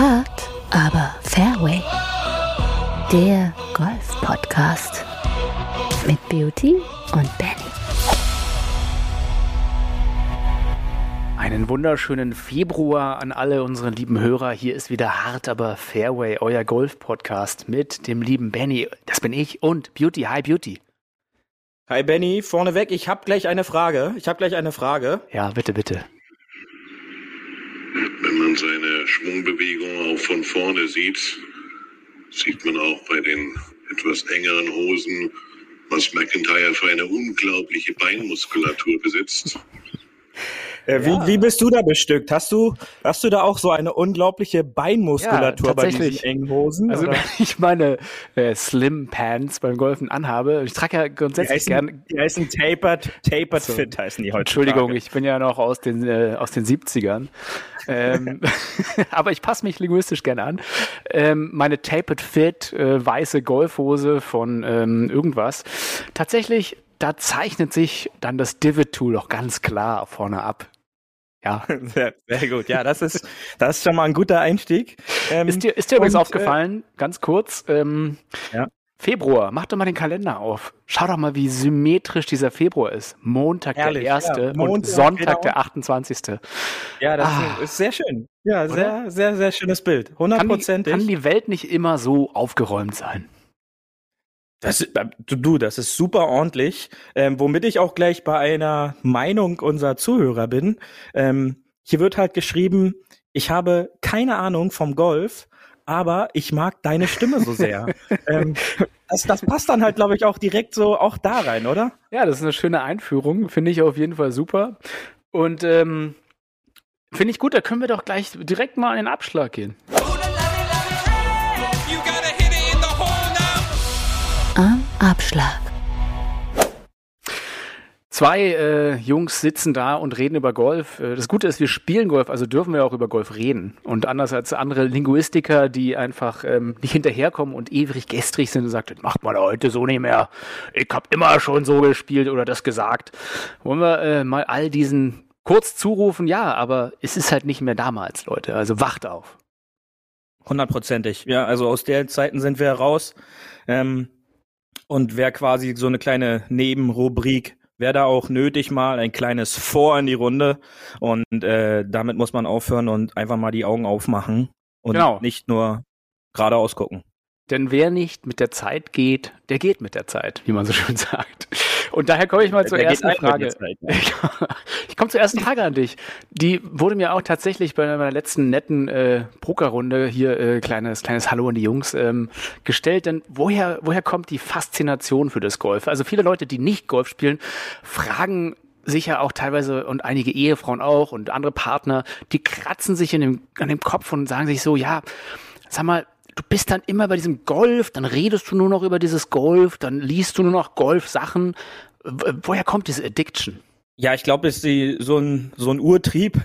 Hart, aber Fairway. Der Golf-Podcast mit Beauty und Benny. Einen wunderschönen Februar an alle unsere lieben Hörer. Hier ist wieder Hart, aber Fairway, euer Golf-Podcast mit dem lieben Benny. Das bin ich und Beauty. Hi, Beauty. Hi Benny, vorneweg, ich habe gleich eine Frage. Ich habe gleich eine Frage. Ja, bitte, bitte. Man seine Schwungbewegung auch von vorne sieht, sieht man auch bei den etwas engeren Hosen, was McIntyre für eine unglaubliche Beinmuskulatur besitzt. Äh, wie, wie bist du da bestückt? Hast du, hast du da auch so eine unglaubliche Beinmuskulatur Ja, bei diesen engen Hosen? Also, oder? wenn ich meine äh, Slim Pants beim Golfen anhabe, ich trage ja grundsätzlich heißen, gern. die heißen Tapered, Tapered So. Fit heißen die heute. Entschuldigung, ich bin ja noch aus den, äh, aus den 70ern. ähm, aber ich passe mich linguistisch gerne an. Ähm, meine Tapered Fit, äh, weiße Golfhose von ähm, irgendwas. Tatsächlich, da zeichnet sich dann das Divot Tool auch ganz klar vorne ab. Ja. Sehr, sehr gut. Ja, das ist, das ist schon mal ein guter Einstieg. Ähm, Ist dir, ist dir übrigens und, aufgefallen, ganz kurz, ähm, Ja. Februar, mach doch mal den Kalender auf. Schau doch mal, wie symmetrisch dieser Februar ist. Montag Ehrlich, der erste ja. und Sonntag genau. der 28. Ja, das Ah. ist sehr schön. Ja, sehr, sehr, sehr schönes Bild. Kann die, Hundertprozentig. kann die Welt nicht immer so aufgeräumt sein? Das, ist- äh, du, du, das ist super ordentlich. Ähm, womit ich auch gleich bei einer Meinung unserer Zuhörer bin. Ähm, hier wird halt geschrieben, ich habe keine Ahnung vom Golf, aber ich mag deine Stimme so sehr. ähm, das, das passt dann halt, glaube ich, auch direkt so auch da rein, oder? Ja, das ist eine schöne Einführung. Finde ich auf jeden Fall super. Und ähm, finde ich gut, da können wir doch gleich direkt mal an den Abschlag gehen. Am Abschlag. Zwei äh, Jungs sitzen da und reden über Golf. Äh, Das Gute ist, wir spielen Golf, also dürfen wir auch über Golf reden. Und anders als andere Linguistiker, die einfach ähm, nicht hinterherkommen und ewig gestrig sind und sagt, das macht man heute so nicht mehr. Ich habe immer schon so gespielt oder das gesagt. Wollen wir äh, mal all diesen kurz zurufen? Ja, aber es ist halt nicht mehr damals, Leute. Also wacht auf. Hundertprozentig. Ja, also aus der Zeiten sind wir raus. Ähm, und wäre quasi so eine kleine Nebenrubrik, wäre da auch nötig mal ein kleines Vor in die Runde. Und äh, damit muss man aufhören und einfach mal die Augen aufmachen und Genau. nicht nur geradeaus gucken. Denn wer nicht mit der Zeit geht, der geht mit der Zeit, wie man so schön sagt. Und daher komme ich mal zur Der ersten Frage. Zeit, ne? Ich komme zur ersten Frage an dich. Die wurde mir auch tatsächlich bei meiner letzten netten äh, Pokerrunde hier äh, kleines kleines Hallo an die Jungs ähm, gestellt. Denn woher woher kommt die Faszination für das Golf? Also viele Leute, die nicht Golf spielen, fragen sich ja auch teilweise und einige Ehefrauen auch und andere Partner, die kratzen sich in dem, an dem Kopf und sagen sich so, ja, sag mal, du bist dann immer bei diesem Golf, dann redest du nur noch über dieses Golf, dann liest du nur noch Golf-Sachen. Woher kommt diese Addiction? Ja, ich glaube, es ist die, so, ein, so ein Urtrieb,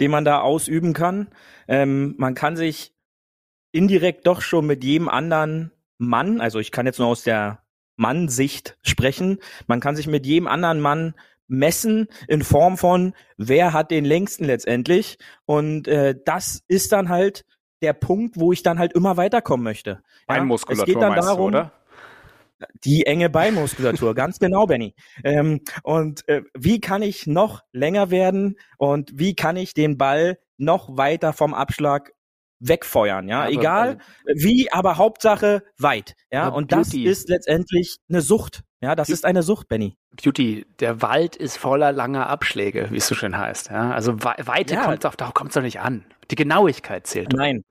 den man da ausüben kann. Ähm, man kann sich indirekt doch schon mit jedem anderen Mann, also ich kann jetzt nur aus der Mann-Sicht sprechen, man kann sich mit jedem anderen Mann messen in Form von, wer hat den längsten letztendlich. Und äh, das ist dann halt der Punkt, wo ich dann halt immer weiterkommen möchte. Ja, es geht dann darum, die enge Beinmuskulatur, ganz genau, Benny. Ähm, und äh, wie kann ich noch länger werden und wie kann ich den Ball noch weiter vom Abschlag wegfeuern, ja, Aber, egal wie, aber Hauptsache weit, ja, und das Beauty. ist letztendlich eine Sucht, ja, das ist eine Sucht, Benny. Beauty, der Wald ist voller langer Abschläge, wie es so schön heißt. Ja? Also Wei- Weite Ja. kommt auf, darauf kommt es doch nicht an. Die Genauigkeit zählt. doch. Nein.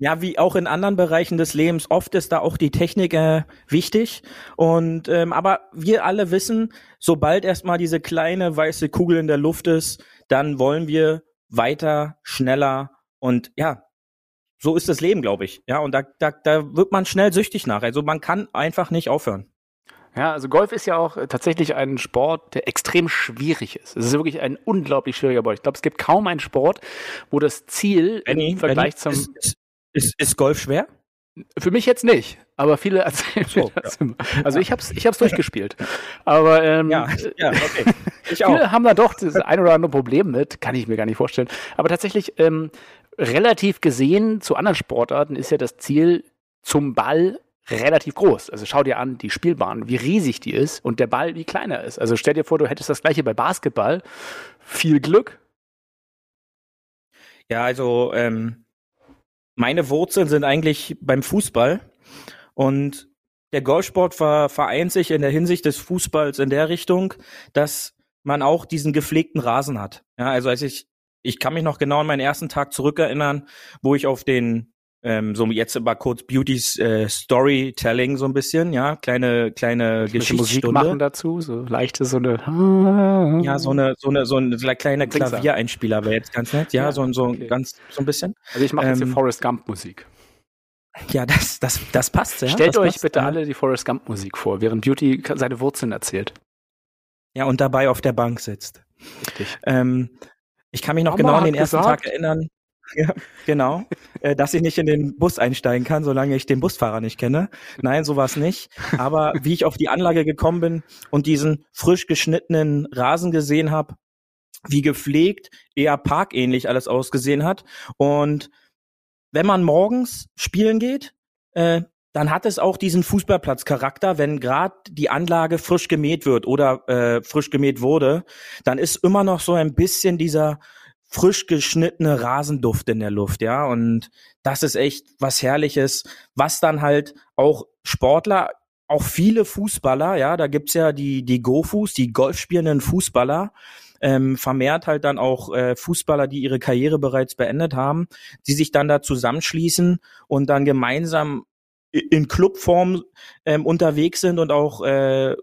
Ja, wie auch in anderen Bereichen des Lebens, oft ist da auch die Technik äh, wichtig. Und ähm, aber wir alle wissen, sobald erstmal diese kleine weiße Kugel in der Luft ist, dann wollen wir weiter, schneller und ja, so ist das Leben, glaube ich. Ja, und da, da, da wird man schnell süchtig nach. Also man kann einfach nicht aufhören. Ja, also Golf ist ja auch äh, tatsächlich ein Sport, der extrem schwierig ist. Es ist wirklich ein unglaublich schwieriger Sport. Ich glaube, es gibt kaum einen Sport, wo das Ziel Benny, im Vergleich Benny, zum ist, ist, ist Golf schwer? Für mich jetzt nicht, aber viele erzählen So, mir das immer. Also ich hab's, ich hab's durchgespielt. Aber ähm, Ja, ja, okay. Ich auch. viele haben da doch das ein oder andere Problem mit, kann ich mir gar nicht vorstellen. Aber tatsächlich, ähm, relativ gesehen zu anderen Sportarten ist ja das Ziel zum Ball relativ groß. Also schau dir an, die Spielbahn, wie riesig die ist und der Ball wie kleiner ist. Also stell dir vor, du hättest das gleiche bei Basketball. Viel Glück. Ja, also ähm, meine Wurzeln sind eigentlich beim Fußball und der Golfsport ver vereint sich in der Hinsicht des Fußballs in der Richtung, dass man auch diesen gepflegten Rasen hat. Ja, also als ich, ich kann mich noch genau an meinen ersten Tag zurückerinnern, wo ich auf den ähm, so jetzt mal kurz Beautys äh, Storytelling so ein bisschen, ja, kleine kleine Musik Geschichtsstunde. machen dazu, so leichte so eine. Ja, so eine so eine so eine kleine Singsang. Klaviereinspieler wäre jetzt ganz nett, ja, Ja, so ein so ein okay. ganz so ein bisschen. Also ich mache jetzt Ähm, hier Forrest Gump Musik. Ja, das das das passt ja. Stellt das euch passt, bitte ja. alle die Forrest Gump Musik vor, während Beauty seine Wurzeln erzählt. Ja, und dabei auf der Bank sitzt. Richtig. Ähm, ich kann mich noch Mama genau an den ersten gesagt- Tag erinnern. Ja, genau. äh, dass ich nicht in den Bus einsteigen kann, solange ich den Busfahrer nicht kenne. Nein, so war's nicht. Aber wie ich auf die Anlage gekommen bin und diesen frisch geschnittenen Rasen gesehen habe, wie gepflegt, eher parkähnlich alles ausgesehen hat. Und wenn man morgens spielen geht, äh, dann hat es auch diesen Fußballplatzcharakter, wenn gerade die Anlage frisch gemäht wird oder äh, frisch gemäht wurde, dann ist immer noch so ein bisschen dieser frisch geschnittene Rasenduft in der Luft, ja, und das ist echt was Herrliches, was dann halt auch Sportler, auch viele Fußballer, ja, da gibt's ja die, die Go-Fuß, die golfspielenden Fußballer, ähm, vermehrt halt dann auch äh, Fußballer, die ihre Karriere bereits beendet haben, die sich dann da zusammenschließen und dann gemeinsam in Clubform ähm, unterwegs sind und auch äh,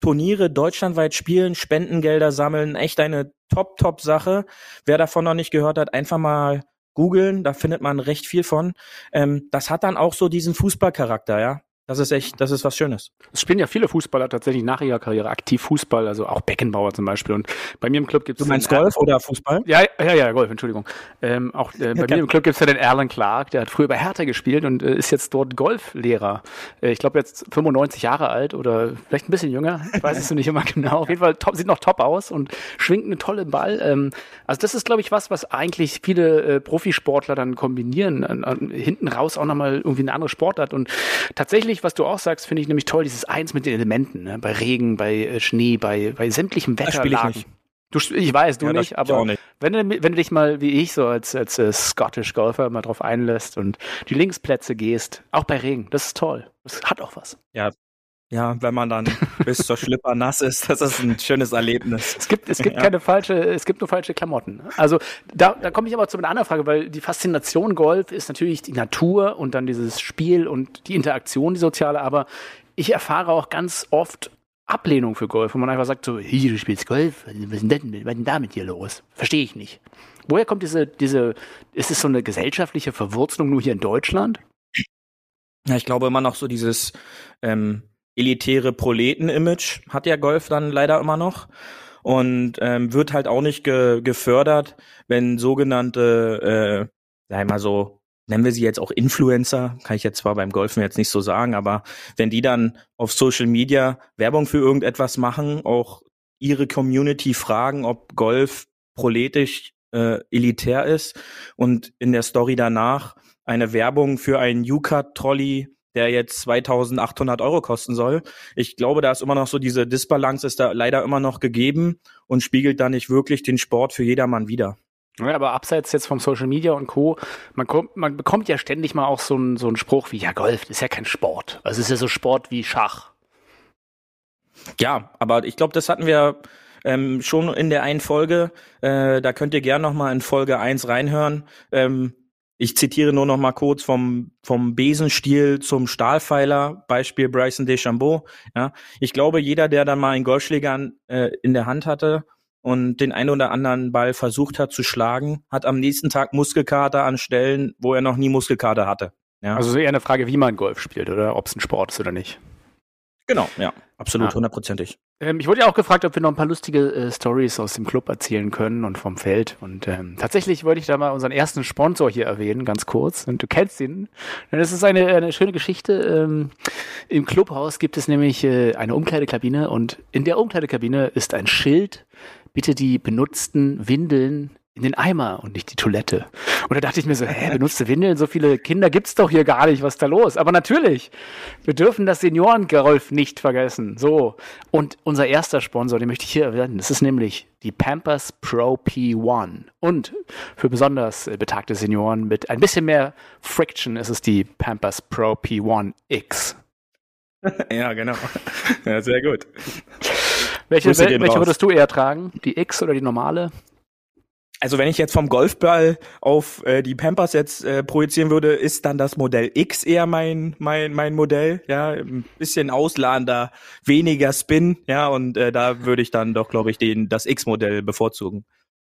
Turniere deutschlandweit spielen, Spendengelder sammeln, echt eine top, top Sache. Wer davon noch nicht gehört hat, einfach mal googeln, da findet man recht viel von. Ähm, das hat dann auch so diesen Fußballcharakter, ja. Das ist echt, das ist was Schönes. Es spielen ja viele Fußballer tatsächlich nach ihrer Karriere aktiv Fußball, also auch Beckenbauer zum Beispiel. Und bei mir im Club gibt es Du meinst Golf oder Fußball? Ja, ja, ja, Golf, Entschuldigung. Ähm, auch äh, bei mir im Club gibt's ja den Alan Clark, der hat früher bei Hertha gespielt und äh, ist jetzt dort Golflehrer. Äh, ich glaube jetzt 95 Jahre alt oder vielleicht ein bisschen jünger. Ich weiß es nicht immer genau. Auf jeden Fall top, sieht noch top aus und schwingt einen tollen Ball. Ähm, also das ist, glaube ich, was, was eigentlich viele äh, Profisportler dann kombinieren. An, an, hinten raus auch nochmal irgendwie eine andere Sportart. Und tatsächlich, was du auch sagst, finde ich nämlich toll, dieses Eins mit den Elementen. Ne? Bei Regen, bei äh, Schnee, bei, bei sämtlichem spiele ich nicht. Du, ich weiß, du Ja, nicht, ich aber nicht. wenn du, wenn du dich mal wie ich so als, als äh, Scottish Golfer mal drauf einlässt und die Linksplätze gehst, auch bei Regen, das ist toll. Das hat auch was. Ja, wenn man dann bis zur Schlipper nass ist, das ist ein schönes Erlebnis. Es gibt, es gibt Ja. keine falsche, es gibt nur falsche Klamotten. Also da, da komme ich aber zu einer anderen Frage, weil die Faszination Golf ist natürlich die Natur und dann dieses Spiel und die Interaktion, die soziale, aber ich erfahre auch ganz oft Ablehnung für Golf, wo man einfach sagt so, hier, du spielst Golf, was ist denn, denn- was ist denn damit hier los? Verstehe ich nicht. Woher kommt diese, diese, ist es so eine gesellschaftliche Verwurzelung nur hier in Deutschland? Ja, ich glaube immer noch so dieses ähm, elitäre Proleten-Image hat ja Golf dann leider immer noch und ähm, wird halt auch nicht ge gefördert, wenn sogenannte, äh, sag mal so, nennen wir sie jetzt auch Influencer, kann ich jetzt zwar beim Golfen jetzt nicht so sagen, aber wenn die dann auf Social Media Werbung für irgendetwas machen, auch ihre Community fragen, ob Golf proletisch äh, elitär ist und in der Story danach eine Werbung für einen U-Cut-Trolley, der jetzt 2800 Euro kosten soll. Ich glaube, da ist immer noch so diese Disbalance ist da leider immer noch gegeben und spiegelt da nicht wirklich den Sport für jedermann wider. Ja, aber abseits jetzt vom Social Media und Co., man, kommt, man bekommt ja ständig mal auch so einen so einen Spruch wie, ja, Golf ist ja kein Sport. Also es ist ja so Sport wie Schach. Ja, aber ich glaube, das hatten wir ähm, schon in der einen Folge. Äh, da könnt ihr gern noch mal in Folge 1 reinhören. Ähm, ich zitiere nur noch mal kurz vom, vom Besenstiel zum Stahlpfeiler, Beispiel Bryson DeChambeau. Ja, ich glaube, jeder, der dann mal einen Golfschläger äh, in der Hand hatte und den einen oder anderen Ball versucht hat zu schlagen, hat am nächsten Tag Muskelkater an Stellen, wo er noch nie Muskelkater hatte. Ja, Also so eher eine Frage, wie man Golf spielt oder ob es ein Sport ist oder nicht. genau, ja, absolut, Ja. hundertprozentig. Ähm, ich wurde ja auch gefragt, ob wir noch ein paar lustige äh, Stories aus dem Club erzählen können und vom Feld. Und ähm, tatsächlich wollte ich da mal unseren ersten Sponsor hier erwähnen, ganz kurz. Und du kennst ihn. Es ist eine, eine schöne Geschichte. Ähm, Im Clubhaus gibt es nämlich äh, eine Umkleidekabine und in der Umkleidekabine ist ein Schild. Bitte die benutzten Windeln in den Eimer und nicht die Toilette. Und da dachte ich mir so, hä, benutzte Windeln? So viele Kinder gibt's doch hier gar nicht. Was ist da los? Aber natürlich, wir dürfen das Seniorengolf nicht vergessen. So. Und unser erster Sponsor, den möchte ich hier erwähnen, das ist nämlich die Pampers Pro P1. Und für besonders äh, betagte Senioren mit ein bisschen mehr Friction ist es die Pampers Pro P1 X. ja, genau. Ja, sehr gut. Welche, welche würdest du eher tragen? Die X oder die normale? Also wenn ich jetzt vom Golfball auf äh, die Pampers jetzt äh, projizieren würde, ist dann das Modell X eher mein mein mein Modell, ja, ein bisschen ausladender, weniger Spin, ja, und äh, da würde ich dann doch, glaube ich, den das X-Modell bevorzugen.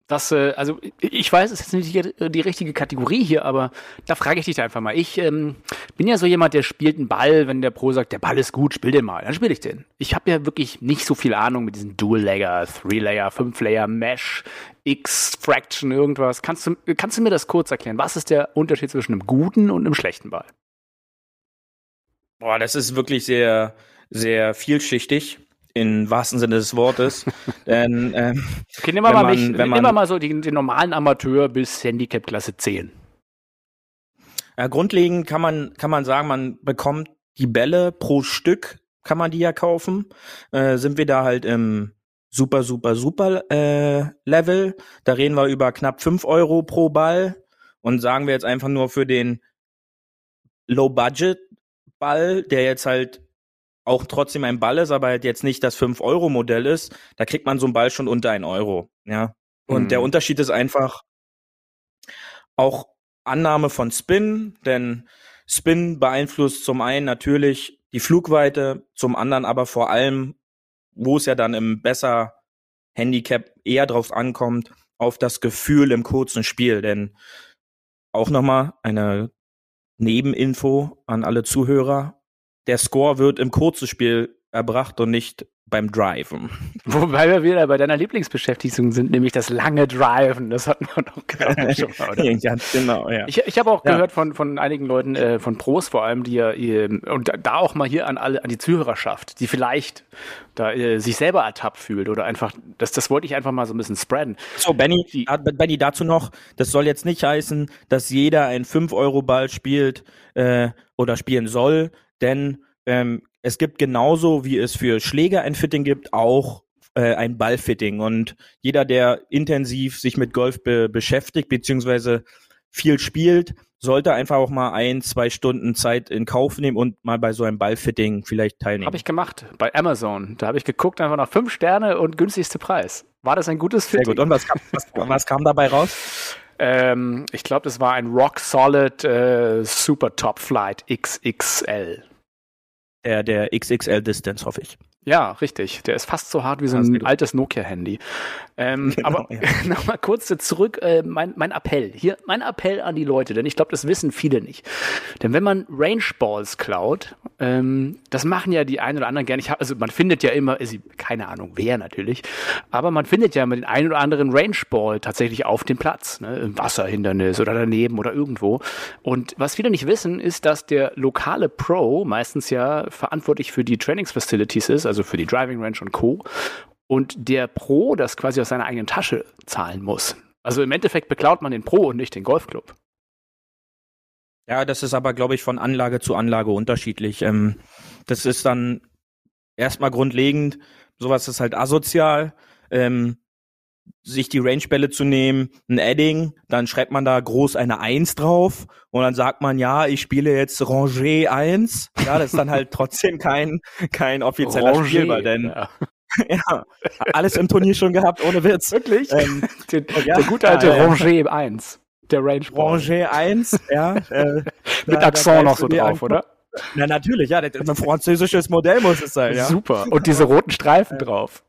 Das, äh, also ich weiß, es ist nicht die, die richtige Kategorie hier, aber da frage ich dich einfach mal. Ich ähm, bin ja so jemand, der spielt einen Ball, wenn der Pro sagt, der Ball ist gut, spiel den mal, dann spiele ich den. Ich habe ja wirklich nicht so viel Ahnung mit diesen Dual-Layer, Three-Layer, Fünf-Layer, Mesh, X, Fraction, irgendwas. Kannst du, kannst du mir das kurz erklären? Was ist der Unterschied zwischen einem guten und einem schlechten Ball? Boah, das ist wirklich sehr sehr vielschichtig im wahrsten Sinne des Wortes, denn ähm, Okay, nehmen wir Wenn mal, man- mich, wenn man- mal so den, den normalen Amateur bis Handicap Klasse 10. Ja, grundlegend kann man, kann man sagen, man bekommt die Bälle pro Stück, kann man die ja kaufen. Äh, sind wir da halt im super, super, super äh, Level. Da reden wir über knapp fünf Euro pro Ball. Und sagen wir jetzt einfach nur für den Low-Budget-Ball, der jetzt halt auch trotzdem ein Ball ist, aber halt jetzt nicht das 5-Euro-Modell ist, da kriegt man so einen Ball schon unter ein Euro. Ja. Und Mhm. der Unterschied ist einfach auch Annahme von Spin, denn Spin beeinflusst zum einen natürlich die Flugweite, zum anderen aber vor allem, wo es ja dann im besser Handicap eher drauf ankommt, auf das Gefühl im kurzen Spiel. Denn auch nochmal eine Nebeninfo an alle Zuhörer. Der Score wird im kurzen Spiel erbracht und nicht beim Driven. Wobei wir wieder bei deiner Lieblingsbeschäftigung sind, nämlich das lange Driven. Das hatten wir doch gerade schon mal, oder? Ganz genau, ja. Ich, ich habe auch Ja. gehört von, von einigen Leuten, äh, von Pros vor allem, die ja, ähm, und da auch mal hier an alle, an die Zuhörerschaft, die vielleicht da äh, sich selber ertappt fühlt oder einfach, das, das wollte ich einfach mal so ein bisschen spreaden. So, Benny, Die- Benny, dazu noch, das soll jetzt nicht heißen, dass jeder einen 5-Euro-Ball spielt äh, oder spielen soll, denn ähm, es gibt genauso, wie es für Schläger ein Fitting gibt, auch äh, ein Ballfitting. Und jeder, der intensiv sich mit Golf be beschäftigt, beziehungsweise viel spielt, sollte einfach auch mal ein, zwei Stunden Zeit in Kauf nehmen und mal bei so einem Ballfitting vielleicht teilnehmen. Habe ich gemacht bei Amazon. Da habe ich geguckt, einfach nach fünf Sterne und günstigste Preis. War das ein gutes Sehr Fitting? gut. Und was kam, was, was kam dabei raus? Ähm, ich glaube, das war ein Rock Solid äh, Super Top Flight XXL. Der, der XXL Distance, hoffe ich. Ja, richtig. Der ist fast so hart wie so ein gut. altes Nokia-Handy. Ähm, Genau, aber ja. nochmal kurz zurück, äh, mein, mein Appell. Hier, mein Appell an die Leute, denn ich glaube, das wissen viele nicht. Denn wenn man Range Balls klaut, ähm, das machen ja die einen oder anderen gerne. Ich hab, also man findet ja immer, also, keine Ahnung wer natürlich, aber man findet ja immer den einen oder anderen Range Ball tatsächlich auf dem Platz, ne, im Wasserhindernis oder daneben oder irgendwo. Und was viele nicht wissen, ist, dass der lokale Pro meistens ja verantwortlich für die Trainingsfacilities ist, also für die Driving Range und Co. Und der Pro das quasi aus seiner eigenen Tasche zahlen muss. Also im Endeffekt beklaut man den Pro und nicht den Golfclub. Ja, das ist aber, glaube ich, von Anlage zu Anlage unterschiedlich. Ähm, das ist dann erstmal grundlegend, sowas ist halt asozial, ähm, sich die Rangebälle zu nehmen, ein Adding, dann schreibt man da groß eine Eins drauf und dann sagt man, ja, ich spiele jetzt Ranger 1. Ja, das ist dann halt trotzdem kein, kein offizieller Ranger, Spielball, denn ja. ja, alles im Turnier schon gehabt, ohne Witz. Wirklich? Ähm, der, ja, der gute alte ja, ja. Ranger 1. Der Range. Ranger 1, ja. Äh, Mit da- da Accent noch so drauf, oder? Na natürlich, ja, ein französisches Modell muss es sein, ja. Super. Und diese roten Streifen drauf.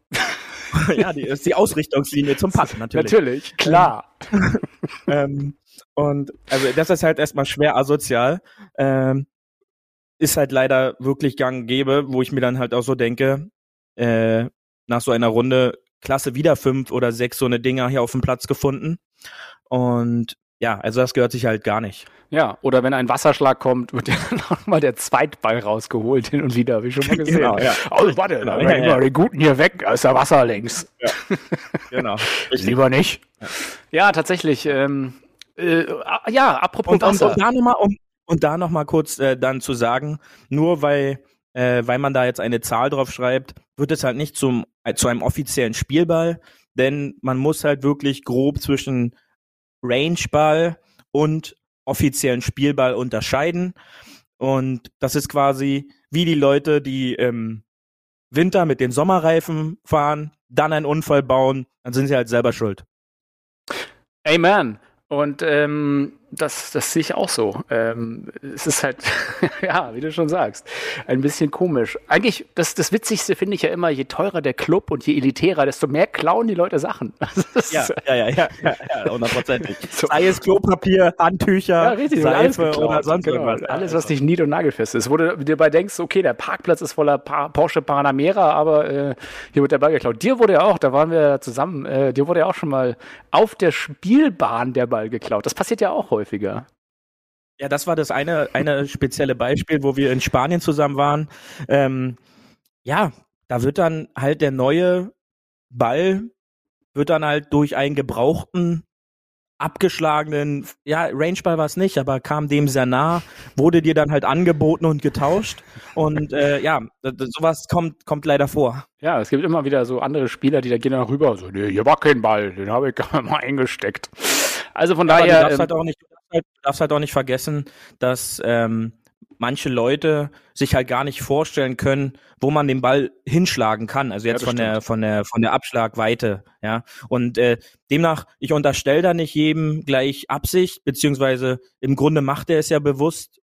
ja, die ist die Ausrichtungslinie zum Patten natürlich. Natürlich, klar. Ähm, und also das ist halt erstmal schwer asozial. Ähm, ist halt leider wirklich gang und gäbe, wo ich mir dann halt auch so denke, äh, nach so einer Runde klasse wieder fünf oder sechs so eine Dinger hier auf dem Platz gefunden. Und ja, also das gehört sich halt gar nicht. Ja, oder wenn ein Wasserschlag kommt, wird ja nochmal der Zweitball rausgeholt hin und wieder, ich schon mal gesehen. Genau, ja. Oh, warte, Genau, da ja, ja. immer die Guten hier weg, da ist der Wasser längs. Genau. Lieber nicht. Ja, tatsächlich. Ähm, äh, ja, apropos Und, und, Wasser. und da nochmal, um, und da noch mal kurz äh, dann zu sagen, nur weil, äh, weil man da jetzt eine Zahl drauf schreibt, wird es halt nicht zum, äh, zu einem offiziellen Spielball, denn man muss halt wirklich grob zwischen Rangeball und offiziellen Spielball unterscheiden. Und das ist quasi wie die Leute, die im Winter mit den Sommerreifen fahren, dann einen Unfall bauen, dann sind sie halt selber schuld. Amen. Und ähm, das, das sehe ich auch so. Ähm, es ist halt, ja, wie du schon sagst, ein bisschen komisch. Eigentlich, das, das Witzigste finde ich ja immer, je teurer der Club und je elitärer, desto mehr klauen die Leute Sachen. Ja, ja, ja, ja, ja, hundertprozentig. So. Sei es Klopapier, Handtücher, Ja, richtig, wird alles Seife geklaut. oder sonst genau. irgendwas. Alles, was nicht nied- und nagelfest ist. Wo du dir bei denkst, okay, der Parkplatz ist voller pa Porsche Panamera, aber äh, hier wird der Ball geklaut. Dir wurde ja auch, da waren wir ja zusammen, äh, dir wurde ja auch schon mal auf der Spielbahn der Ball geklaut. Das passiert ja auch häufiger. Ja, das war das eine, eine spezielle Beispiel, wo wir in Spanien zusammen waren. Ähm, ja, da wird dann halt der neue Ball, wird dann halt durch einen gebrauchten, abgeschlagenen, ja, Rangeball war es nicht, aber kam dem sehr nah, wurde dir dann halt angeboten und getauscht. Und äh, ja, sowas kommt, kommt leider vor. Ja, es gibt immer wieder so andere Spieler, die da gehen dann rüber, so, nee, hier war kein Ball, den habe ich gerade mal eingesteckt. Also von Aber du daher, darfst, ähm, halt auch nicht, du, darfst halt, du darfst halt auch nicht vergessen, dass ähm, manche Leute sich halt gar nicht vorstellen können, wo man den Ball hinschlagen kann. Also jetzt das von der von der von der Abschlagweite, ja. Und äh, demnach, ich unterstelle da nicht jedem gleich Absicht, beziehungsweise im Grunde macht er es ja bewusst.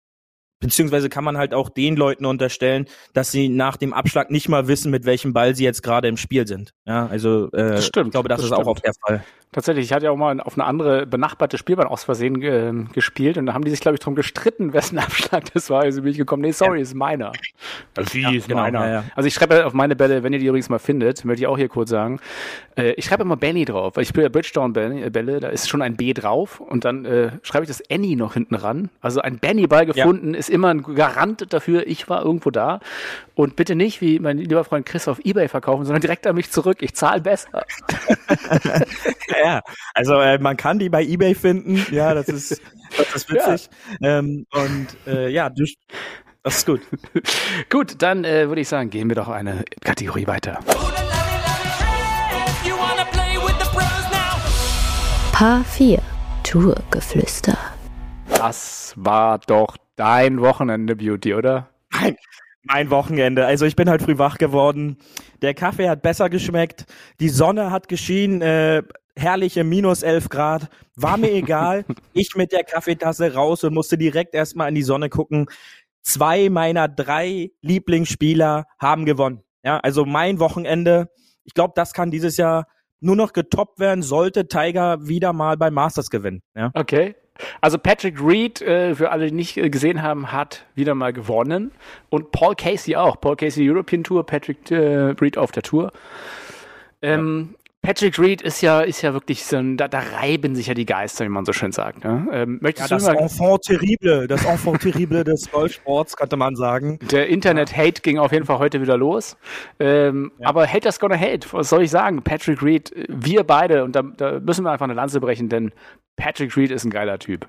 Beziehungsweise kann man halt auch den Leuten unterstellen, dass sie nach dem Abschlag nicht mal wissen, mit welchem Ball sie jetzt gerade im Spiel sind. Ja, also äh, Das stimmt, ich glaube, das, das ist auch stimmt. oft der Fall. Tatsächlich, ich hatte ja auch mal auf eine andere benachbarte Spielbahn aus Versehen äh, gespielt und da haben die sich, glaube ich, drum gestritten, wessen Abschlag das war. Also bin ich gekommen, nee, sorry, ist meiner. Wie Ja, ist genau, meiner? ja, ja. Also ich schreibe auf meine Bälle, wenn ihr die übrigens mal findet, möchte ich auch hier kurz sagen, äh, ich schreibe immer Benny drauf, weil ich spiele ja Bridgestone-Bälle, Bälle, da ist schon ein B drauf und dann äh, schreibe ich das Annie noch hinten ran. Also ein Benny-Ball gefunden ist immer ein Garant dafür, ich war irgendwo da. Und bitte nicht, wie mein lieber Freund Chris auf Ebay verkaufen, sondern direkt an mich zurück. Ich zahle besser. Ja, also äh, man kann die bei eBay finden. Ja, das ist, das ist witzig. Ähm, und äh, ja, du, das ist gut. Gut, dann äh, würde ich sagen, gehen wir doch eine Kategorie weiter. Paar 4 Tourgeflüster. Das war doch dein Wochenende, Beauty, oder? Mein, mein Wochenende. Also ich bin halt früh wach geworden. Der Kaffee hat besser geschmeckt. Die Sonne hat geschienen. Äh, herrliche minus 11 Grad. War mir egal. ich mit der Kaffeetasse raus und musste direkt erstmal in die Sonne gucken. Zwei meiner drei Lieblingsspieler haben gewonnen. Ja, also mein Wochenende. Ich glaube, das kann dieses Jahr nur noch getoppt werden, sollte Tiger wieder mal beim Masters gewinnen. Ja. Okay. Also Patrick Reed, äh, für alle, die nicht äh, gesehen haben, hat wieder mal gewonnen. Und Paul Casey auch. Paul Casey European Tour, Patrick äh, Reed auf der Tour. Ähm, Patrick Reed ist ja, ist ja wirklich so ein, da, da reiben sich ja die Geister, wie man so schön sagt. Ne? Ähm, Ja, möchtest das du mal, Enfant terrible, das Enfant terrible des Golfsports, könnte man sagen. der Internet-Hate ging auf jeden Fall heute wieder los. Ähm, Aber Haters gonna hate, was soll ich sagen? Patrick Reed, wir beide, und da, da müssen wir einfach eine Lanze brechen, denn Patrick Reed ist ein geiler Typ.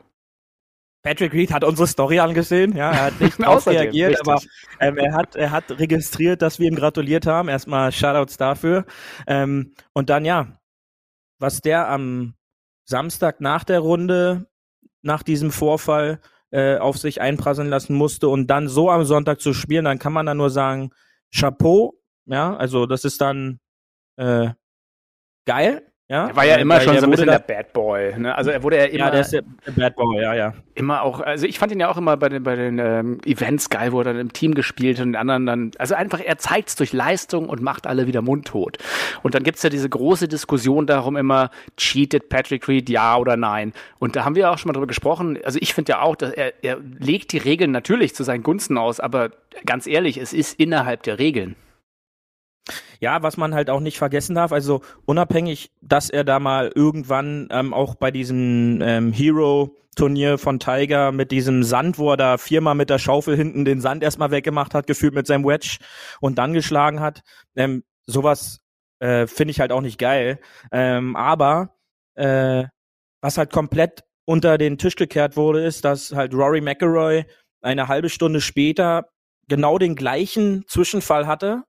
Patrick Reed hat unsere Story angesehen, ja, er hat nicht drauf reagiert, richtig. aber ähm, er hat er hat registriert, dass wir ihm gratuliert haben. Erstmal Shoutouts dafür. Ähm, und dann ja, was der am Samstag nach der Runde, nach diesem Vorfall äh, auf sich einprasseln lassen musste und dann so am Sonntag zu spielen, dann kann man da nur sagen, Chapeau, ja, also das ist dann äh, geil, ja. Er war ja immer weil schon so ein bisschen der Bad Boy. Ne? Also er wurde ja immer, ja, der ist der, Bad Boy, ja, ja. immer auch, also ich fand ihn ja auch immer bei den, bei den ähm, Events geil, wo er dann im Team gespielt und den anderen dann, also einfach, er zeigt's durch Leistung und macht alle wieder mundtot. Und dann gibt's ja diese große Diskussion darum immer, cheated Patrick Reed, ja oder nein? Und da haben wir auch schon mal drüber gesprochen, also ich finde ja auch, dass er, er legt die Regeln natürlich zu seinen Gunsten aus, aber ganz ehrlich, es ist innerhalb der Regeln. Ja, was man halt auch nicht vergessen darf, also unabhängig, dass er da mal irgendwann ähm, auch bei diesem ähm, Hero-Turnier von Tiger mit diesem Sand, wo er da viermal mit der Schaufel hinten den Sand erstmal weggemacht hat, gefühlt mit seinem Wedge und dann geschlagen hat, ähm, sowas äh, finde ich halt auch nicht geil. Ähm, aber äh, was halt komplett unter den Tisch gekehrt wurde, ist, dass halt Rory McIlroy eine halbe Stunde später genau den gleichen Zwischenfall hatte.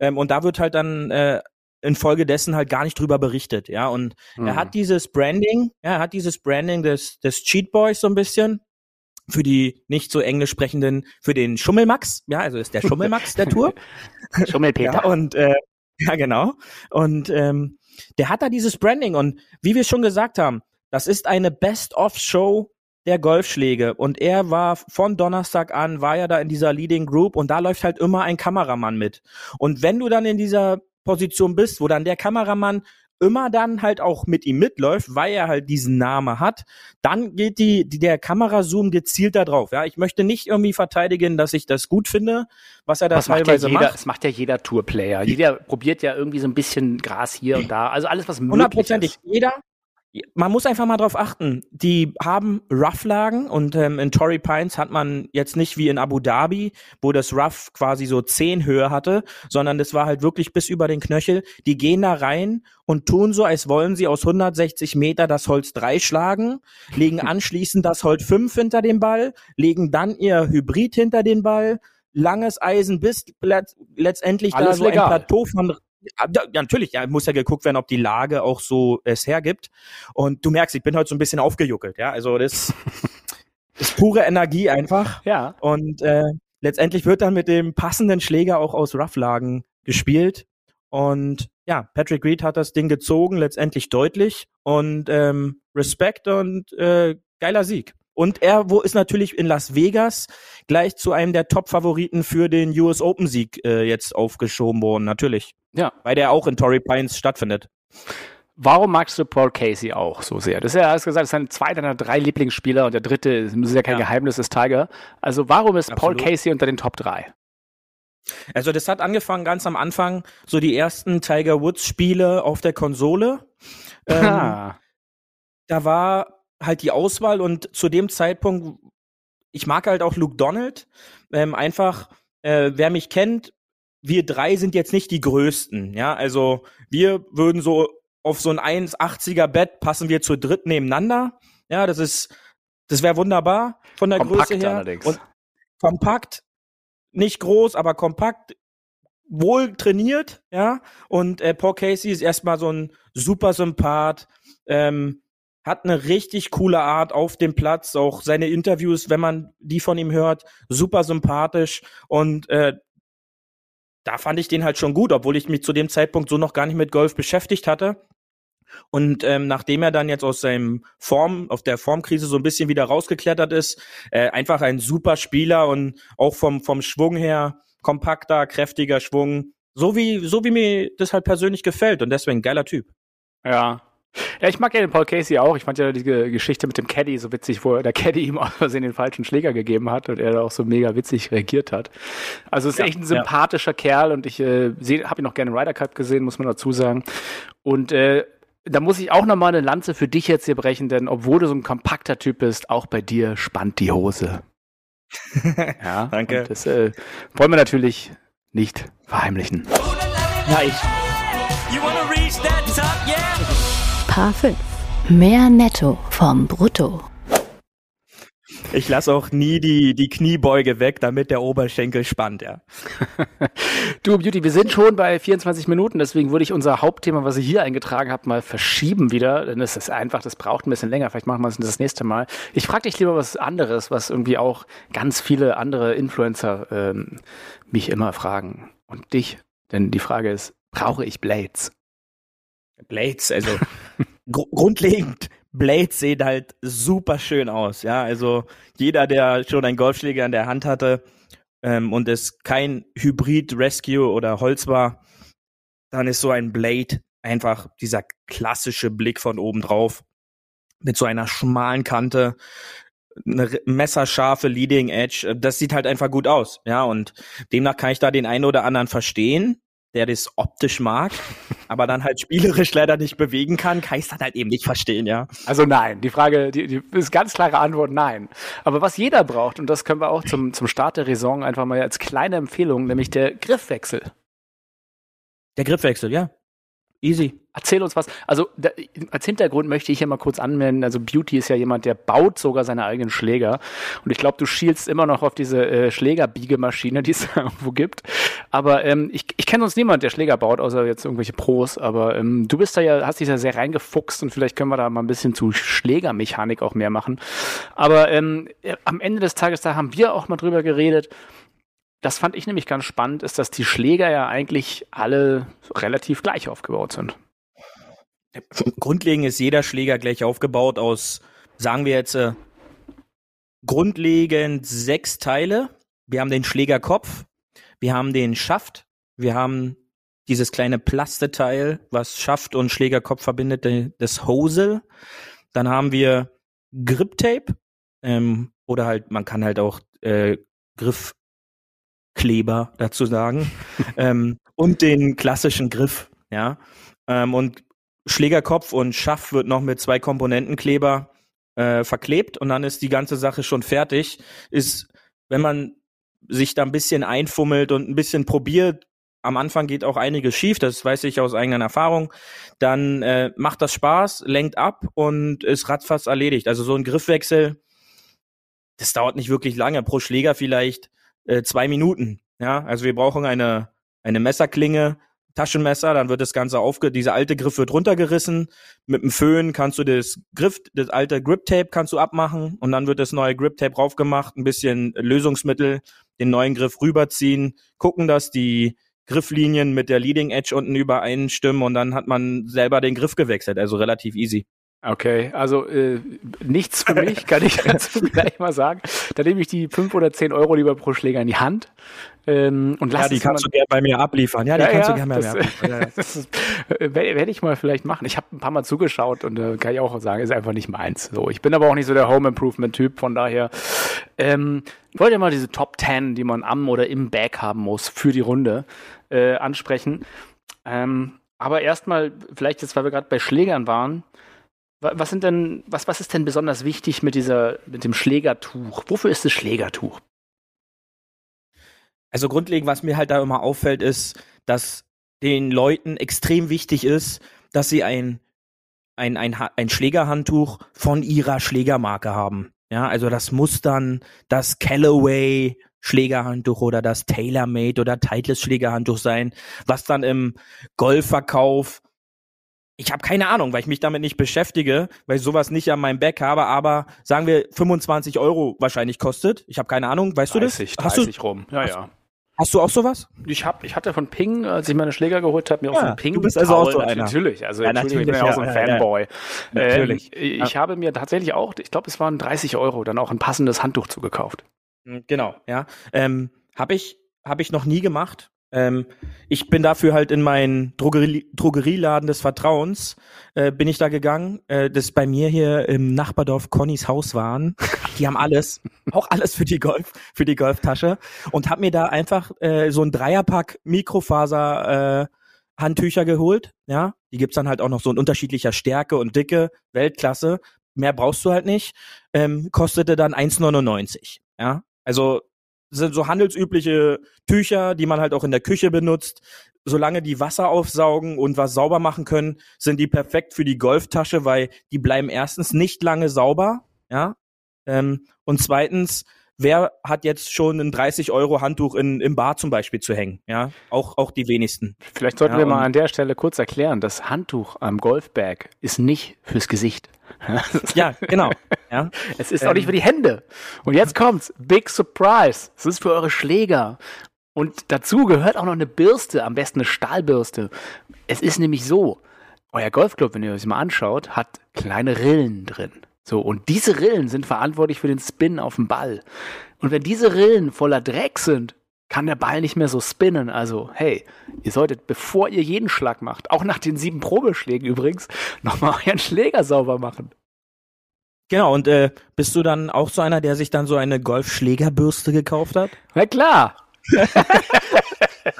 Ähm, und da wird halt dann äh, infolgedessen halt gar nicht drüber berichtet, ja. Und Mhm. er hat dieses Branding, ja, er hat dieses Branding des, des Cheat Boys so ein bisschen. Für die nicht so englisch sprechenden, für den Schummelmax, ja, also ist der Schummelmax der Tour. Schummelpeter. Ja, und äh, ja, genau. Und ähm, der hat da dieses Branding und wie wir schon gesagt haben, das ist eine Best-of-Show der Golfschläge und er war von Donnerstag an, war ja da in dieser Leading Group und da läuft halt immer ein Kameramann mit. Und wenn du dann in dieser Position bist, wo dann der Kameramann immer dann halt auch mit ihm mitläuft, weil er halt diesen Namen hat, dann geht die, die der Kamerazoom gezielt da drauf. Ja, ich möchte nicht irgendwie verteidigen, dass ich das gut finde, was er da Das macht ja teilweise jeder, macht. das macht ja jeder Tourplayer. Jeder probiert ja irgendwie so ein bisschen Gras hier und da. Also alles, was möglich Hundertprozentig. ist. Jeder. Man muss einfach mal drauf achten. Die haben Rough-Lagen und ähm, in Torrey Pines hat man jetzt nicht wie in Abu Dhabi, wo das Rough quasi so 10 Höhe hatte, sondern das war halt wirklich bis über den Knöchel. Die gehen da rein und tun so, als wollen sie aus 160 Meter das Holz 3 schlagen, legen anschließend das Holz 5 hinter den Ball, legen dann ihr Hybrid hinter den Ball, langes Eisen bis let letztendlich da Alles so legal. ein Plateau von ja, natürlich, ja, muss ja geguckt werden, ob die Lage auch so es hergibt. Und du merkst, ich bin heute so ein bisschen aufgejuckelt, ja. Also das ist pure Energie einfach. Ja. Und äh, letztendlich wird dann mit dem passenden Schläger auch aus Rough-Lagen gespielt. Und ja, Patrick Reed hat das Ding gezogen, letztendlich deutlich. Und ähm, Respekt und äh, geiler Sieg. Und er wo ist natürlich in Las Vegas gleich zu einem der Top-Favoriten für den US Open-Sieg äh, jetzt aufgeschoben worden, natürlich. Ja. Weil der auch in Torrey Pines stattfindet. Warum magst du Paul Casey auch so sehr? Das ist ja, hast gesagt, das ist ein zwei deiner drei Lieblingsspieler und der dritte, das ist ja kein Ja. Geheimnis, ist Tiger. Also warum ist Paul Absolut. Casey unter den Top 3? Also das hat angefangen ganz am Anfang, so die ersten Tiger Woods Spiele auf der Konsole. Ähm, Ah. da war halt die Auswahl und zu dem Zeitpunkt, ich mag halt auch Luke Donald, ähm, einfach, äh, wer mich kennt, wir drei sind jetzt nicht die größten, ja, also wir würden so auf so ein 1,80er Bett passen wir zu dritt nebeneinander, ja, das ist, das wäre wunderbar von der Kompakt Größe her allerdings. und kompakt, nicht groß, aber kompakt, wohl trainiert, ja. Und äh, Paul Casey ist erstmal so ein super Sympath, ähm, hat eine richtig coole Art auf dem Platz, auch seine Interviews, wenn man die von ihm hört, super sympathisch und äh, da fand ich den halt schon gut, obwohl ich mich zu dem Zeitpunkt so noch gar nicht mit Golf beschäftigt hatte. Und ähm, nachdem er dann jetzt aus seinem Form, auf der Formkrise so ein bisschen wieder rausgeklettert ist, äh, einfach ein super Spieler und auch vom, vom Schwung her kompakter, kräftiger Schwung, so wie, so wie mir das halt persönlich gefällt und deswegen geiler Typ. Ja. Ja, ich mag ja den Paul Casey auch. Ich fand ja die Ge- Geschichte mit dem Caddy so witzig, wo der Caddy ihm aus Versehen den falschen Schläger gegeben hat und er da auch so mega witzig reagiert hat. Also ist Ja, echt ein ja. sympathischer Kerl und ich äh, habe ihn noch gerne im Ryder Cup gesehen, muss man dazu sagen. Und äh, da muss ich auch noch mal eine Lanze für dich jetzt hier brechen, denn obwohl du so ein kompakter Typ bist, auch bei dir spannt die Hose. Ja, Danke. Und das äh, wollen wir natürlich nicht verheimlichen. Ja, ich, You wanna reach that top, yeah? Paar 5. Mehr Netto vom Brutto. ich lasse auch nie die, die Kniebeuge weg, damit der Oberschenkel spannt, ja. Du, Beauty, wir sind schon bei 24 Minuten, deswegen würde ich unser Hauptthema, was ich hier eingetragen habe, mal verschieben wieder, denn es ist einfach, das braucht ein bisschen länger, vielleicht machen wir es das nächste Mal. Ich frage dich lieber was anderes, was irgendwie auch ganz viele andere Influencer ähm, mich immer fragen und dich, denn die Frage ist, brauche ich Blades? Blades, also gr grundlegend, Blades sehen halt super schön aus, ja. Also jeder, der schon einen Golfschläger in der Hand hatte ähm, und es kein Hybrid Rescue oder Holz war, dann ist so ein Blade einfach dieser klassische Blick von oben drauf mit so einer schmalen Kante, eine messerscharfe Leading Edge. Das sieht halt einfach gut aus, ja. Und demnach kann ich da den einen oder anderen verstehen. Der das optisch mag, aber dann halt spielerisch leider nicht bewegen kann, kann ich es dann halt eben nicht verstehen, ja. Also nein, die Frage, die, die ist ganz klare Antwort nein. Aber was jeder braucht, und das können wir auch zum, zum Start der Raison einfach mal als kleine Empfehlung, nämlich der Griffwechsel. Der Griffwechsel, ja. Easy. Erzähl uns was. Also da, als Hintergrund möchte ich hier mal kurz anmelden. Also Beauty ist ja jemand, der baut sogar seine eigenen Schläger. Und ich glaube, du schielst immer noch auf diese äh, Schlägerbiegemaschine, die es irgendwo gibt. Aber ähm, ich, ich kenne sonst niemand, der Schläger baut, außer jetzt irgendwelche Pros. Aber ähm, du bist da ja, hast dich da sehr reingefuchst und vielleicht können wir da mal ein bisschen zu Schlägermechanik auch mehr machen. Aber ähm, äh, am Ende des Tages, da haben wir auch mal drüber geredet das fand ich nämlich ganz spannend, ist, dass die Schläger ja eigentlich alle relativ gleich aufgebaut sind. Grundlegend ist jeder Schläger gleich aufgebaut aus, sagen wir jetzt, äh, grundlegend sechs Teile. Wir haben den Schlägerkopf, wir haben den Schaft, wir haben dieses kleine Plasteteil, was Schaft und Schlägerkopf verbindet, das Hosel. Dann haben wir Grip Tape ähm, oder halt, man kann halt auch äh, Griff Kleber dazu sagen. ähm, und den klassischen Griff, ja. Ähm, und Schlägerkopf und Schaff wird noch mit zwei Komponentenkleber äh, verklebt und dann ist die ganze Sache schon fertig. Ist, wenn man sich da ein bisschen einfummelt und ein bisschen probiert, am Anfang geht auch einiges schief, das weiß ich aus eigener Erfahrung, dann äh, macht das Spaß, lenkt ab und ist ratzfatz erledigt. Also so ein Griffwechsel, das dauert nicht wirklich lange, pro Schläger vielleicht äh, zwei Minuten. Ja, also wir brauchen eine, eine Messerklinge, Taschenmesser, dann wird das Ganze aufge, dieser alte Griff wird runtergerissen. Mit dem Föhn kannst du das Griff, das alte Grip Tape kannst du abmachen und dann wird das neue Grip Tape raufgemacht, ein bisschen Lösungsmittel, den neuen Griff rüberziehen, gucken, dass die Grifflinien mit der Leading Edge unten übereinstimmen und dann hat man selber den Griff gewechselt, also relativ easy. Okay, also äh, nichts für mich, kann ich dazu gleich mal sagen. Da nehme ich die fünf oder zehn Euro lieber pro Schläger in die Hand. Ähm, und lass ja, die kannst du gerne bei mir abliefern. Ja, die ja, kannst ja, du gerne bei mir abliefern. Ja, das äh, werde ich mal vielleicht machen. Ich habe ein paar Mal zugeschaut und äh, kann ich auch sagen, ist einfach nicht meins. So, ich bin aber auch nicht so der Home Improvement Typ, von daher ähm, ich wollte mal diese Top 10, die man am oder im Bag haben muss für die Runde, äh, ansprechen. Ähm, aber erstmal, vielleicht jetzt, weil wir gerade bei Schlägern waren, was sind denn, was, was ist denn besonders wichtig mit dieser, mit dem Schlägertuch? Wofür ist das Schlägertuch? Also grundlegend, was mir halt da immer auffällt, ist, dass den Leuten extrem wichtig ist, dass sie ein, ein, ein, ein Schlägerhandtuch von ihrer Schlägermarke haben. Ja, also das muss dann das Callaway Schlägerhandtuch oder das TaylorMade oder Titleist Schlägerhandtuch sein, was dann im Golfverkauf ich habe keine Ahnung, weil ich mich damit nicht beschäftige, weil ich sowas nicht an meinem Back habe, aber sagen wir 25 Euro wahrscheinlich kostet. Ich habe keine Ahnung, weißt 30, du das? 30 du, rum, ja, hast, ja. Hast du auch sowas? Ich hab, ich hatte von Ping, als ich meine Schläger geholt habe, mir auch ja, so ein Ping. Du bist also auch so einer. Natürlich, also ja, natürlich, ich bin ja auch so ein Fanboy. Ja, natürlich. Ähm, ich habe mir tatsächlich auch, ich glaube, es waren 30 Euro, dann auch ein passendes Handtuch zugekauft. Hm, genau, ja. Ähm, habe ich, hab ich noch nie gemacht. Ähm, ich bin dafür halt in meinen Drogerie Drogerieladen des Vertrauens, äh, bin ich da gegangen, äh, das bei mir hier im Nachbardorf Connys Haus waren. Die haben alles, auch alles für die Golf, für die Golftasche und hab mir da einfach äh, so ein Dreierpack Mikrofaser äh, Handtücher geholt, ja. Die gibt's dann halt auch noch so in unterschiedlicher Stärke und Dicke, Weltklasse. Mehr brauchst du halt nicht. Ähm, kostete dann 1,99, ja. Also sind so handelsübliche Tücher, die man halt auch in der Küche benutzt. Solange die Wasser aufsaugen und was sauber machen können, sind die perfekt für die Golftasche, weil die bleiben erstens nicht lange sauber, ja. Ähm, und zweitens, wer hat jetzt schon ein 30 Euro Handtuch in, im Bar zum Beispiel zu hängen? Ja, auch, auch die wenigsten. Vielleicht sollten ja, wir mal an der Stelle kurz erklären, das Handtuch am Golfbag ist nicht fürs Gesicht. ja, genau. Ja. Es ist ähm, auch nicht für die Hände. Und jetzt kommt's. Big Surprise. Es ist für eure Schläger. Und dazu gehört auch noch eine Bürste, am besten eine Stahlbürste. Es ist nämlich so, euer Golfclub, wenn ihr euch mal anschaut, hat kleine Rillen drin. So, und diese Rillen sind verantwortlich für den Spin auf dem Ball. Und wenn diese Rillen voller Dreck sind, kann der Ball nicht mehr so spinnen. Also, hey, ihr solltet, bevor ihr jeden Schlag macht, auch nach den sieben Probeschlägen übrigens, nochmal euren Schläger sauber machen. Genau, und äh, bist du dann auch so einer, der sich dann so eine Golfschlägerbürste gekauft hat? Na klar.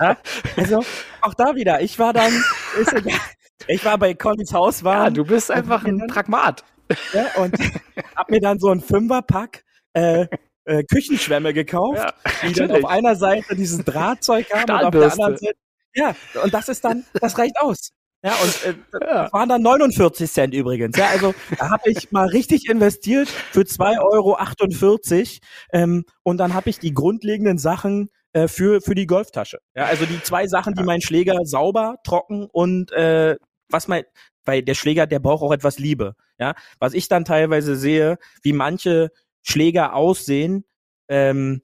Ja? Also auch da wieder. Ich war dann, ist egal. ich war bei Collins Haus war. Ja, du bist einfach ein Pragmat. Ja, und hab mir dann so ein Fünferpack äh, äh, Küchenschwämme gekauft, Ja, die dann auf einer Seite dieses Drahtzeug haben und auf der anderen Seite. Ja, und das ist dann, das reicht aus. Ja, und äh, Ja. das waren dann 49 Cent übrigens. Ja, also da habe ich mal richtig investiert für 2,48 Euro. Ähm, und dann habe ich die grundlegenden Sachen äh, für, für die Golftasche. Ja, also die zwei Sachen, die meinen Schläger sauber, trocken und äh, was mein, weil der Schläger, der braucht auch etwas Liebe. Ja, was ich dann teilweise sehe, wie manche Schläger aussehen, ähm,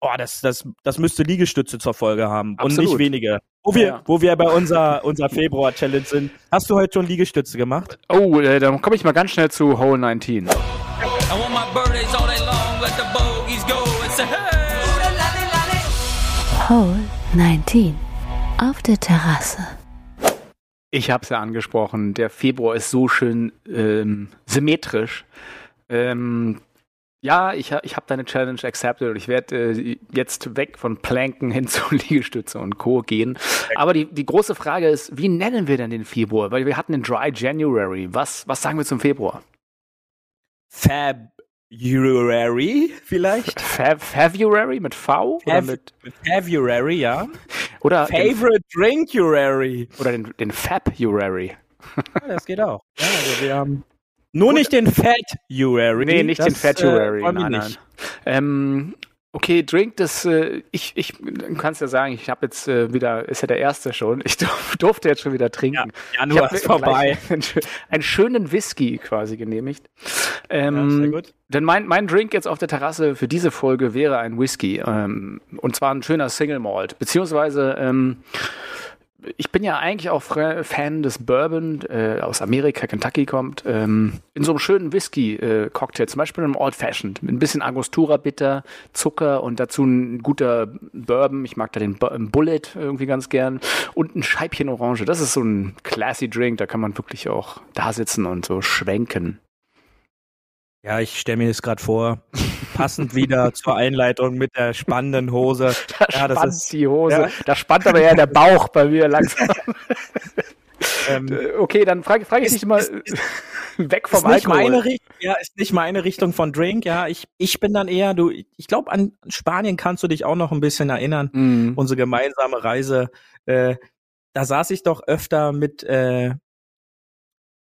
oh, das, das, das müsste Liegestütze zur Folge haben und Absolut. nicht weniger. Wo wir, Ja. wo wir bei unserer, unserer Februar-Challenge sind. Hast du heute schon Liegestütze gemacht? Oh, äh, dann komme ich mal ganz schnell zu Hole 19. I want my birthdays all day long, let the bogeys go and say, hey! Hole 19. Auf der Terrasse. Ich habe es ja angesprochen, der Februar ist so schön ähm, symmetrisch. Ähm, ja, ich, ich habe deine Challenge accepted und ich werde äh, jetzt weg von Planken hin zu Liegestütze und Co. gehen. Aber die, die große Frage ist, wie nennen wir denn den Februar? Weil wir hatten den Dry January. Was, was sagen wir zum Februar? February vielleicht? February mit V? Oder, Fev- mit, February, ja. Oder, den, Favorite Drinkurary. oder den, den February? Ja, das geht auch. Ja, also wir haben nur nicht den Fat-Urary. Nee, nicht den February. Äh, wollen wir nein, nein. Ähm, okay, Drink, das, äh, ich, ich, du kannst ja sagen, ich habe jetzt äh, wieder, ist ja der erste schon, ich durf, durfte jetzt schon wieder trinken. Ja, Januar ist vorbei. Einen, einen schönen Whisky quasi genehmigt. Ja, Ähm, sehr gut. Denn mein, mein Drink jetzt auf der Terrasse für diese Folge wäre ein Whisky. Ähm, und zwar ein schöner Single Malt. Beziehungsweise, ähm, ich bin ja eigentlich auch Fan des Bourbon, äh, aus Amerika, Kentucky kommt. Ähm, in so einem schönen Whisky-Cocktail, zum Beispiel einem Old Fashioned, mit ein bisschen Angostura Bitter, Zucker und dazu ein guter Bourbon. Ich mag da den Bu- Bullet irgendwie ganz gern. Und ein Scheibchen Orange. Das ist so ein classy Drink, da kann man wirklich auch da sitzen und so schwenken. Ja, ich stelle mir das gerade vor. Passend wieder zur Einleitung mit der spannenden Hose. Da Ja, das spannt ist- die Hose. ja. Da spannt aber eher der Bauch bei mir langsam. Ähm, Äh, okay, dann frage frag ich Ist- dich mal ist- weg vom ist Alkohol. meine Richtung, ja, ist nicht meine Richtung von Drink, ja. Ich, ich bin dann eher, du, ich glaube, an Spanien kannst du dich auch noch ein bisschen erinnern. Mhm. Unsere gemeinsame Reise. Äh, da saß ich doch öfter mit, äh,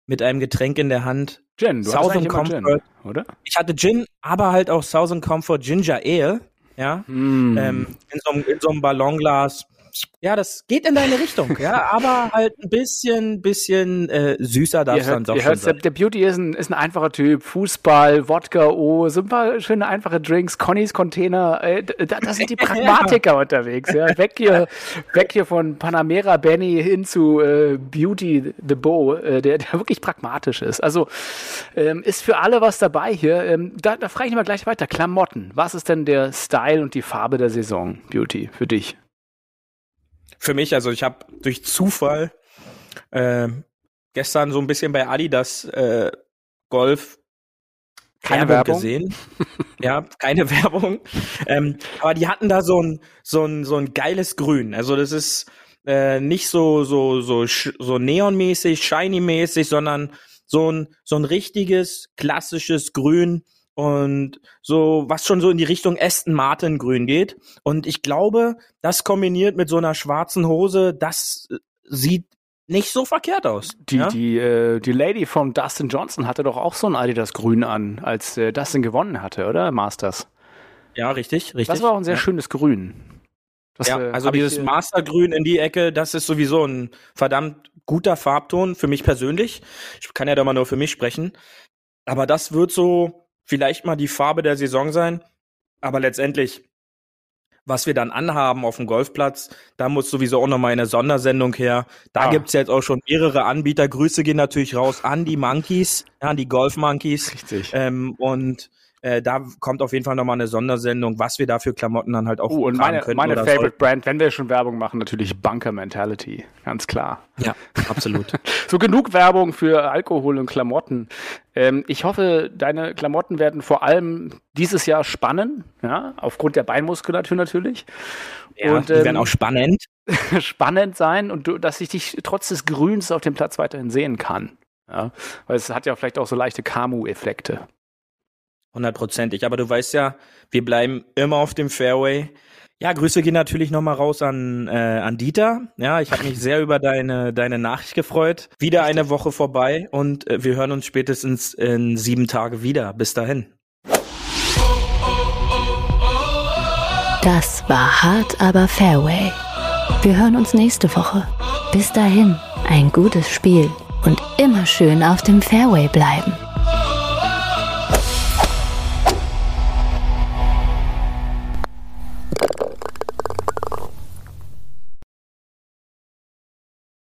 mit einem Getränk in der Hand. Gin, du Southern immer Gin, Comfort. oder? Ich hatte Gin, aber halt auch Southern Comfort Ginger Ale, ja. Mhm. Ähm, in, so einem, in so einem Ballonglas. Ja, das geht in deine Richtung, ja, aber halt ein bisschen, bisschen äh, süßer darf es dann doch schon sein. der Beauty ist ein, ist ein einfacher Typ. Fußball, Wodka, oh, ein paar schöne einfache Drinks, Connys Container. Äh, da, da sind die Pragmatiker unterwegs. Ja. Weg, hier, weg hier von Panamera Benny hin zu äh, Beauty the Bow, äh, der, der wirklich pragmatisch ist. Also ähm, ist für alle was dabei hier. Ähm, da da frage ich mal gleich weiter. Klamotten. Was ist denn der Style und die Farbe der Saison, Beauty, für dich? Für mich, also ich habe durch Zufall äh, gestern so ein bisschen bei Adidas äh, Golf Keine Werbung Werbung? gesehen. ja, keine Werbung. Ähm, aber die hatten da so ein, so ein, so ein geiles Grün. Also das ist äh, nicht so, so, so, so neonmäßig, shiny-mäßig, sondern so ein, so ein richtiges, klassisches Grün und so, was schon so in die Richtung Aston Martin Grün geht. Und ich glaube, das kombiniert mit so einer schwarzen Hose, das äh, sieht nicht so verkehrt aus. Die, ja? die, äh, die Lady von Dustin Johnson hatte doch auch so ein Adidas Grün an, als äh, Dustin gewonnen hatte, oder? Masters. ja, richtig, richtig. Das war auch ein sehr ja. schönes Grün. Das, Ja, äh, also dieses äh, Mastergrün in die Ecke, das ist sowieso ein verdammt guter Farbton für mich persönlich. Ich kann ja da mal nur für mich sprechen. Aber das wird so vielleicht mal die Farbe der Saison sein. Aber letztendlich, was wir dann anhaben auf dem Golfplatz, da muss sowieso auch noch mal eine Sondersendung her. Da Ah. gibt's jetzt auch schon mehrere Anbieter. Grüße gehen natürlich raus an die Monkeys, an die Golf Monkeys. Richtig. Ähm, und Äh, da kommt auf jeden Fall nochmal eine Sondersendung, was wir da für Klamotten dann halt auch Oh, und meine, könnten meine oder Favorite sollten. Brand, wenn wir schon Werbung machen, natürlich Bunker Mentality. Ganz klar. Ja, absolut. So genug Werbung für Alkohol und Klamotten. Ähm, ich hoffe, deine Klamotten werden vor allem dieses Jahr spannen, ja, aufgrund der Beinmuskulatur natürlich. ja, und die werden ähm, auch spannend. spannend sein und du, dass ich dich trotz des Grüns auf dem Platz weiterhin sehen kann. Ja, weil es hat ja vielleicht auch so leichte Kamu-Effekte. Hundertprozentig. Aber du weißt ja, wir bleiben immer auf dem Fairway. Ja, Grüße gehen natürlich nochmal raus an, äh, an Dieter. Ja, ich habe mich sehr über deine, deine Nachricht gefreut. Wieder eine Woche vorbei und äh, wir hören uns spätestens in sieben Tage wieder. Bis dahin. Das war hart, aber Fairway. Wir hören uns nächste Woche. Bis dahin, ein gutes Spiel und immer schön auf dem Fairway bleiben.